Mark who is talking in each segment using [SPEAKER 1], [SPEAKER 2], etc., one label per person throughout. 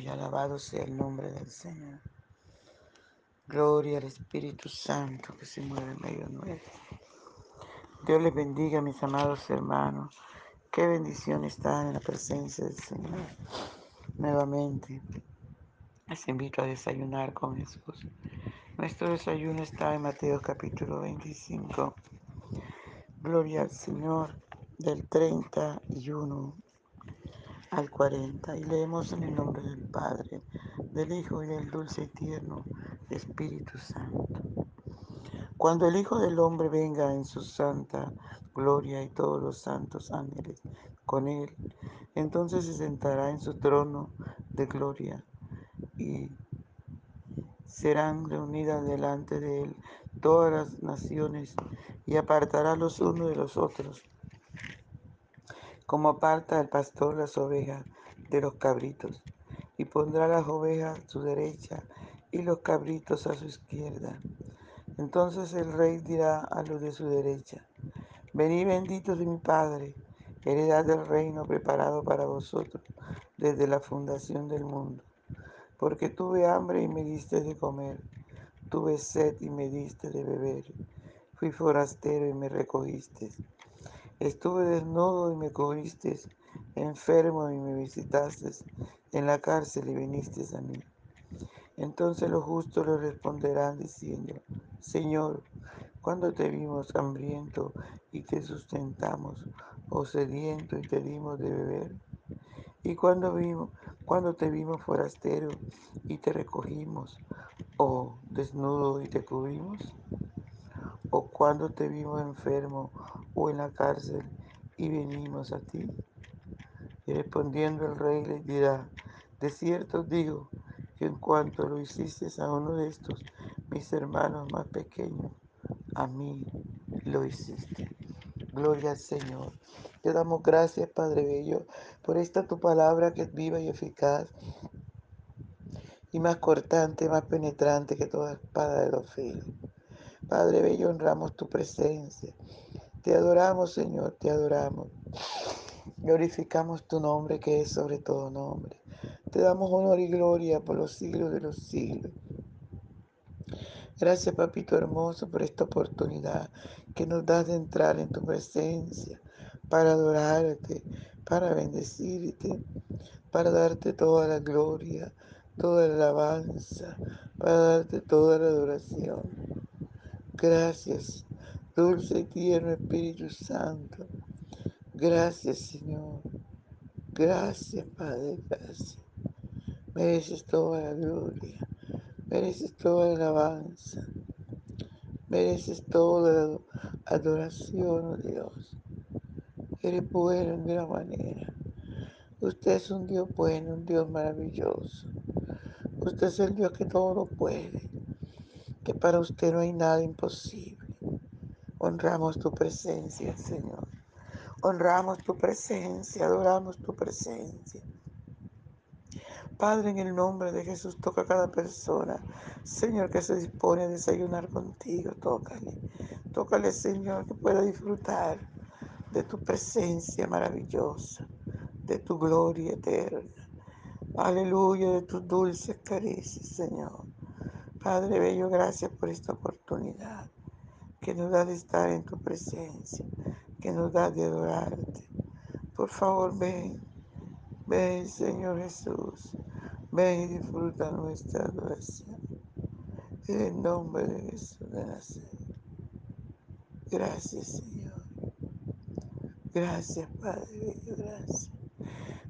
[SPEAKER 1] Aleluya, alabado sea el nombre del Señor. Gloria al Espíritu Santo que se mueve en medio nuestro. Dios les bendiga, mis amados hermanos. Qué bendición estar en la presencia del Señor. Nuevamente, les invito a desayunar con Jesús. Nuestro desayuno está en Mateo capítulo 25. Gloria al Señor del 31 al 40. Y leemos en el nombre del Padre, del Hijo y del dulce y tierno Espíritu Santo. Cuando el Hijo del Hombre venga en su santa gloria y todos los santos ángeles con él, entonces se sentará en su trono de gloria y serán reunidas delante de él todas las naciones y apartará los unos de los otros, como aparta el pastor las ovejas de los cabritos, y pondrá las ovejas a su derecha y los cabritos a su izquierda. Entonces el rey dirá a los de su derecha, venid benditos de mi Padre, heredad del reino preparado para vosotros desde la fundación del mundo. Porque tuve hambre y me diste de comer, tuve sed y me diste de beber, fui forastero y me recogiste, estuve desnudo y me cubriste, enfermo y me visitaste, en la cárcel y viniste a mí. Entonces los justos le responderán diciendo, Señor, cuando te vimos hambriento y te sustentamos, o sediento y te dimos de beber? Y cuando vimos, cuando te vimos forastero y te recogimos, o desnudo y te cubrimos? ¿O cuando te vimos enfermo o en la cárcel y venimos a ti? Y respondiendo el rey les dirá, de cierto digo que en cuanto lo hiciste a uno de estos, mis hermanos más pequeños, a mí lo hiciste. Gloria al Señor. Te damos gracias, Padre Bello, por esta tu palabra que es viva y eficaz y más cortante, más penetrante que toda espada de dos filos. Padre Bello, honramos tu presencia. Te adoramos, Señor, te adoramos. Glorificamos tu nombre que es sobre todo nombre. Te damos honor y gloria por los siglos de los siglos. Gracias, papito hermoso, por esta oportunidad que nos das de entrar en tu presencia para adorarte, para bendecirte, para darte toda la gloria, toda la alabanza, para darte toda la adoración. Gracias, dulce y tierno Espíritu Santo. Gracias, Señor. Gracias, Padre, gracias. Mereces toda la gloria, mereces toda la alabanza, mereces toda la adoración, oh Dios. Eres bueno en gran manera. Usted es un Dios bueno, un Dios maravilloso. Usted es el Dios que todo lo puede, que para usted no hay nada imposible. Honramos tu presencia, Señor. Honramos tu presencia, adoramos tu presencia. Padre, en el nombre de Jesús, toca a cada persona, Señor, que se dispone a desayunar contigo. Tócale, tócale, Señor, que pueda disfrutar de tu presencia maravillosa, de tu gloria eterna. Aleluya, de tus dulces caricias, Señor. Padre Bello, gracias por esta oportunidad que nos da de estar en tu presencia, que nos da de adorarte. Por favor, ven, ven, Señor Jesús. Ven y disfruta nuestra adoración. En el nombre de Jesús de Nazaret. Gracias, Señor. Gracias, Padre. Gracias.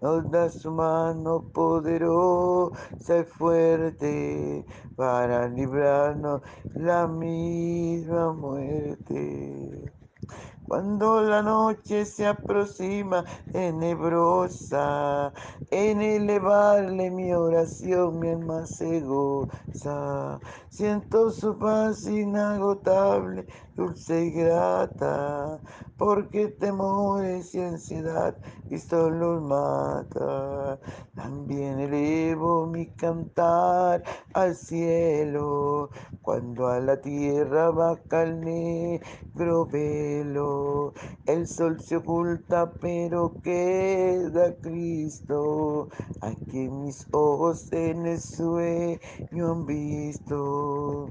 [SPEAKER 1] Nos da su mano poderosa y fuerte para librarnos la misma muerte. Cuando la noche se aproxima tenebrosa, en elevarle mi oración mi alma se goza. Siento su paz inagotable, dulce y grata, porque temores y ansiedad Cristo los mata. También elevo mi cantar al cielo, cuando a la tierra baja el negro velo. El sol se oculta, pero queda Cristo, a quien mis ojos en el sueño han visto.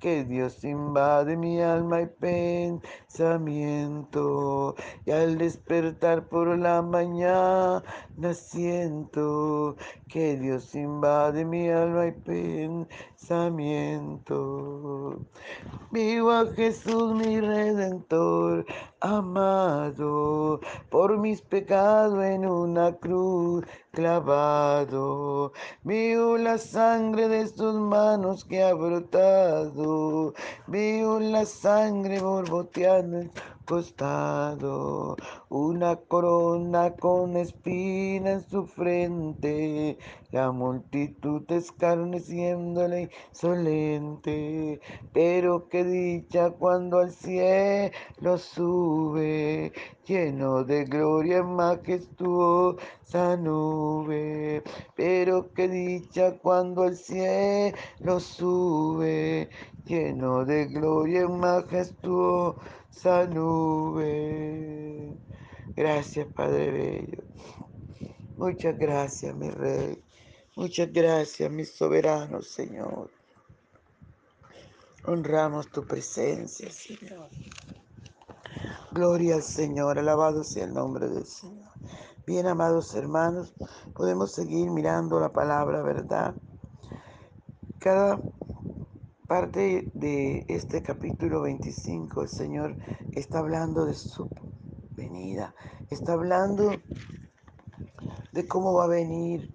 [SPEAKER 1] que Dios invade mi alma y pensamiento. Y al despertar por la mañana siento que Dios invade mi alma y pensamiento. Vivo a Jesús mi redentor, amado, por mis pecados en una cruz clavado. Veo la sangre de sus manos que ha brotado. Veo la sangre borboteando costado. Una corona con espina en su frente. La multitud escarneciéndole insolente. Pero qué dicha cuando al cielo sube, lleno de gloria majestuosa nube. Pero qué dicha cuando al cielo sube, lleno de gloria majestuosa nube. Gracias, Padre Bello. Muchas gracias, mi Rey. Muchas gracias, mi soberano Señor. Honramos tu presencia, Señor. Gloria al Señor, alabado sea el nombre del Señor. Bien, amados hermanos, podemos seguir mirando la palabra verdad. Cada parte de este capítulo 25, el Señor está hablando de su venida, está hablando de cómo va a venir,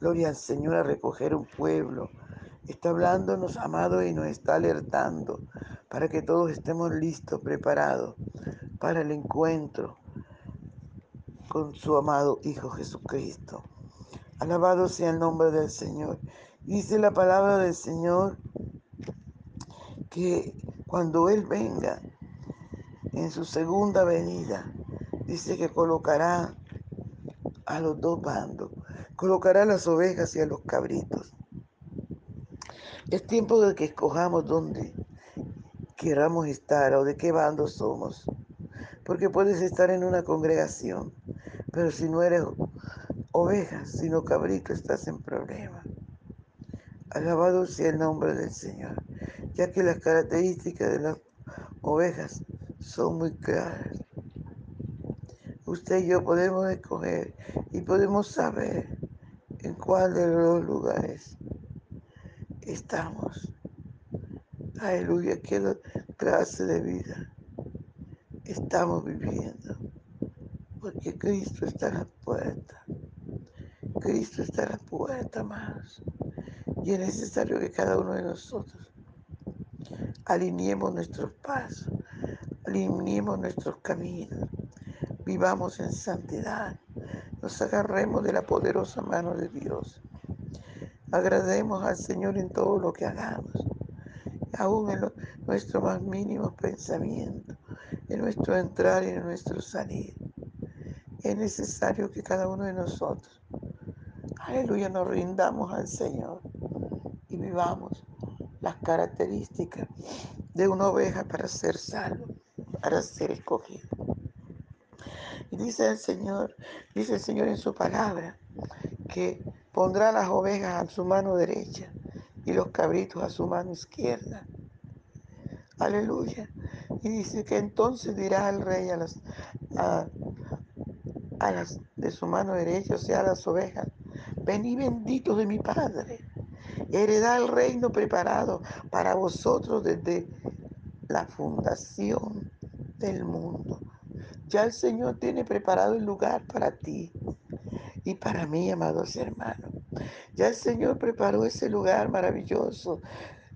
[SPEAKER 1] gloria al Señor, a recoger un pueblo. Está hablándonos, amado, y nos está alertando para que todos estemos listos, preparados para el encuentro con su amado Hijo Jesucristo. Alabado sea el nombre del Señor. Dice la palabra del Señor que cuando Él venga en su segunda venida, dice que colocará a los dos bandos, colocará a las ovejas y a los cabritos. Es tiempo de que escojamos dónde queramos estar o de qué bando somos. Porque puedes estar en una congregación, pero si no eres oveja, sino cabrito, estás en problema. Alabado sea el nombre del Señor, ya que las características de las ovejas son muy claras. Usted y yo podemos escoger y podemos saber en cuál de los lugares estamos. Aleluya, qué clase de vida estamos viviendo. Porque Cristo está en la puerta. Cristo está en la puerta más. Y es necesario que cada uno de nosotros alineemos nuestros pasos, alineemos nuestros caminos, vivamos en santidad, nos agarremos de la poderosa mano de Dios. Agrademos al Señor en todo lo que hagamos, aún en nuestros más mínimos pensamientos, en nuestro entrar y en nuestro salir. Es necesario que cada uno de nosotros, aleluya, nos rindamos al Señor y vivamos las características de una oveja para ser salvo, para ser escogido. Y dice el Señor, dice el Señor en su palabra, que pondrá las ovejas a su mano derecha y los cabritos a su mano izquierda. Aleluya. Y dice que entonces dirá el rey a las, a, a las de su mano derecha, o sea, a las ovejas, Vení bendito de mi Padre. Heredad el reino preparado para vosotros desde la fundación del mundo. Ya el Señor tiene preparado el lugar para ti y para mí, amados hermanos. Ya el Señor preparó ese lugar maravilloso.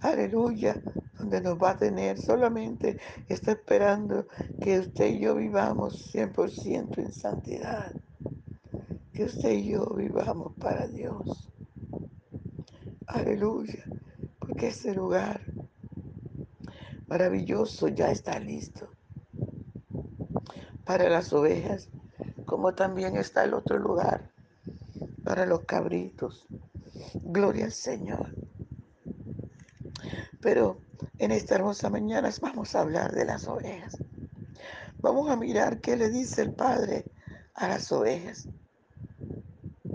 [SPEAKER 1] Aleluya. Donde nos va a tener. Solamente está esperando que usted y yo vivamos 100% en santidad. Que usted y yo vivamos para Dios. Aleluya. Porque ese lugar maravilloso ya está listo para las ovejas, como también está el otro lugar para los cabritos. Gloria al Señor. Pero en esta hermosa mañana vamos a hablar de las ovejas. Vamos a mirar qué le dice el Padre a las ovejas.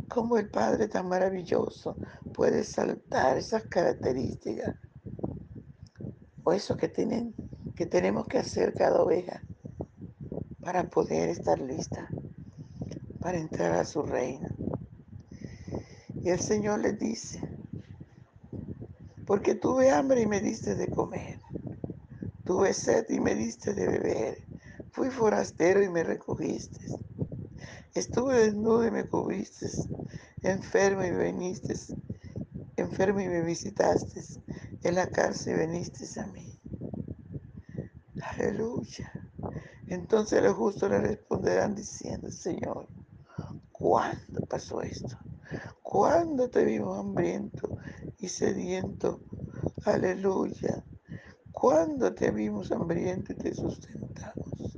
[SPEAKER 1] Cómo el Padre tan maravilloso puede saltar esas características o eso que, tienen, que tenemos que hacer cada oveja para poder estar lista, para entrar a su reino. Y el Señor les dice, porque tuve hambre y me diste de comer, tuve sed y me diste de beber, fui forastero y me recogiste, estuve desnudo y me cubriste, enfermo y viniste, enfermo y me visitaste, en la cárcel viniste a mí. Aleluya. Entonces los justos le responderán diciendo, Señor, ¿cuándo pasó esto? ¿Cuándo te vimos hambriento y sediento? Aleluya. ¿Cuándo te vimos hambriento y te sustentamos?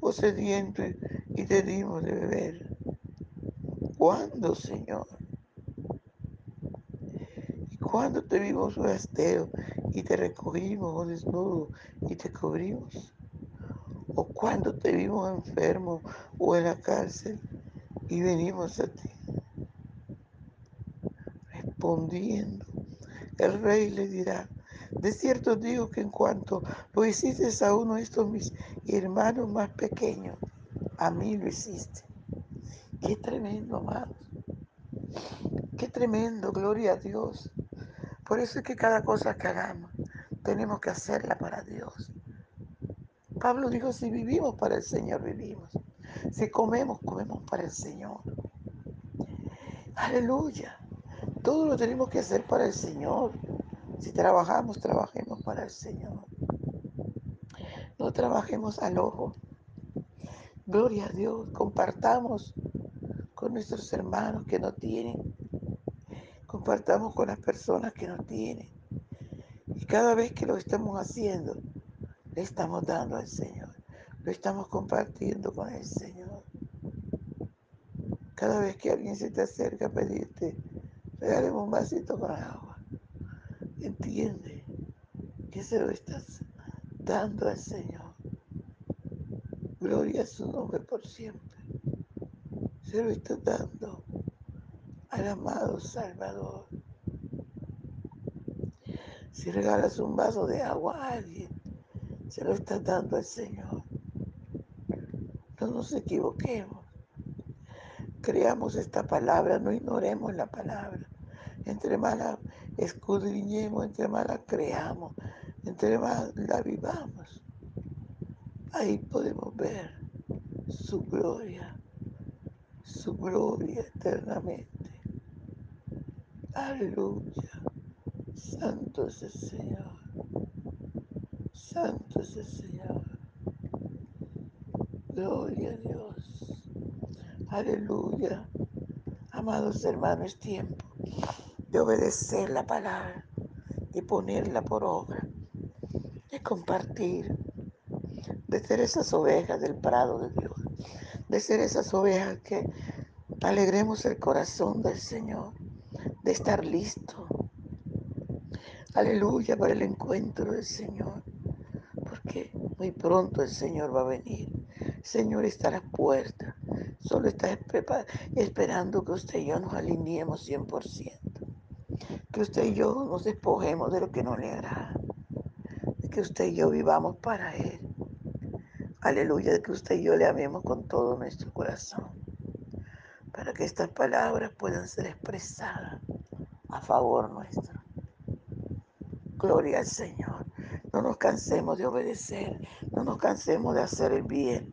[SPEAKER 1] ¿O sediento y te dimos de beber? ¿Cuándo, Señor? ¿Y cuándo te vimos gasteo y te recogimos desnudo y te cubrimos? ¿O cuándo te vimos enfermo o en la cárcel y venimos a ti? Respondiendo, el rey le dirá, de cierto digo que en cuanto lo hiciste a uno de estos mis hermanos más pequeños, a mí lo hiciste. Qué tremendo, amados. Qué tremendo, gloria a Dios. Por eso es que cada cosa que hagamos, tenemos que hacerla para Dios. Pablo dijo, si vivimos para el Señor, vivimos. Si comemos, comemos para el Señor. Aleluya. Todo lo tenemos que hacer para el Señor. Si trabajamos, trabajemos para el Señor. No trabajemos al ojo. Gloria a Dios. Compartamos con nuestros hermanos que no tienen. Compartamos con las personas que no tienen. Y cada vez que lo estamos haciendo, le estamos dando al Señor. Lo estamos compartiendo con el Señor. Cada vez que alguien se te acerca a pedirte, regáleme un vasito con agua. Entiende que se lo estás dando al Señor. Gloria a su nombre por siempre. Se lo estás dando amado Salvador. Si regalas un vaso de agua a alguien, se lo estás dando al Señor. No nos equivoquemos. Creamos esta palabra, no ignoremos la palabra. Entre más la escudriñemos, entre más la creamos, entre más la vivamos, ahí podemos ver su gloria, su gloria eternamente. Aleluya. Santo es el Señor. Santo es el Señor. Gloria a Dios. Aleluya. Amados hermanos, es tiempo de obedecer la palabra, de ponerla por obra, de compartir, de ser esas ovejas del prado de Dios, de ser esas ovejas que alegremos el corazón del Señor, de estar listo. Aleluya para el encuentro del Señor, porque muy pronto el Señor va a venir. El Señor está a la puerta. Solo está esperando que usted y yo nos alineemos 100%. Que usted y yo nos despojemos de lo que no le agrada. De que usted y yo vivamos para Él. Aleluya, de que usted y yo le amemos con todo nuestro corazón. para que estas palabras puedan ser expresadas a favor nuestro. Gloria al Señor. No nos cansemos de obedecer, no nos cansemos de hacer el bien.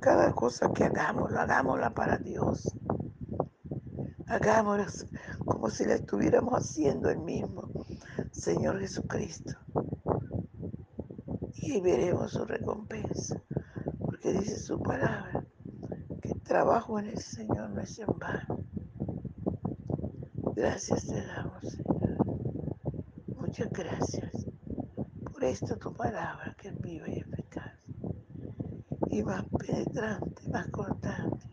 [SPEAKER 1] Cada cosa que hagamos, hagámosla para Dios. Hagámosla como si la estuviéramos haciendo el mismo Señor Jesucristo. Y veremos su recompensa, porque dice su palabra, que el trabajo en el Señor no es en vano. Gracias te damos, Señor. Muchas gracias por esta tu palabra que es viva y eficaz. Y más penetrante, más cortante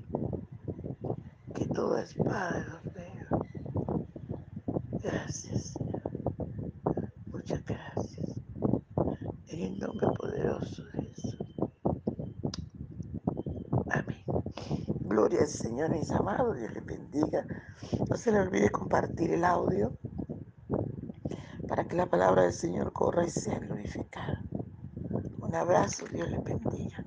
[SPEAKER 1] que toda espada de los dedos. Gracias, Señor. Muchas gracias. En el nombre poderoso de Jesús. Amén. Gloria al Señor, mis amados. Dios les bendiga. No se le olvide compartir el audio para que la palabra del Señor corra y sea glorificada. Un abrazo, Dios les bendiga, les.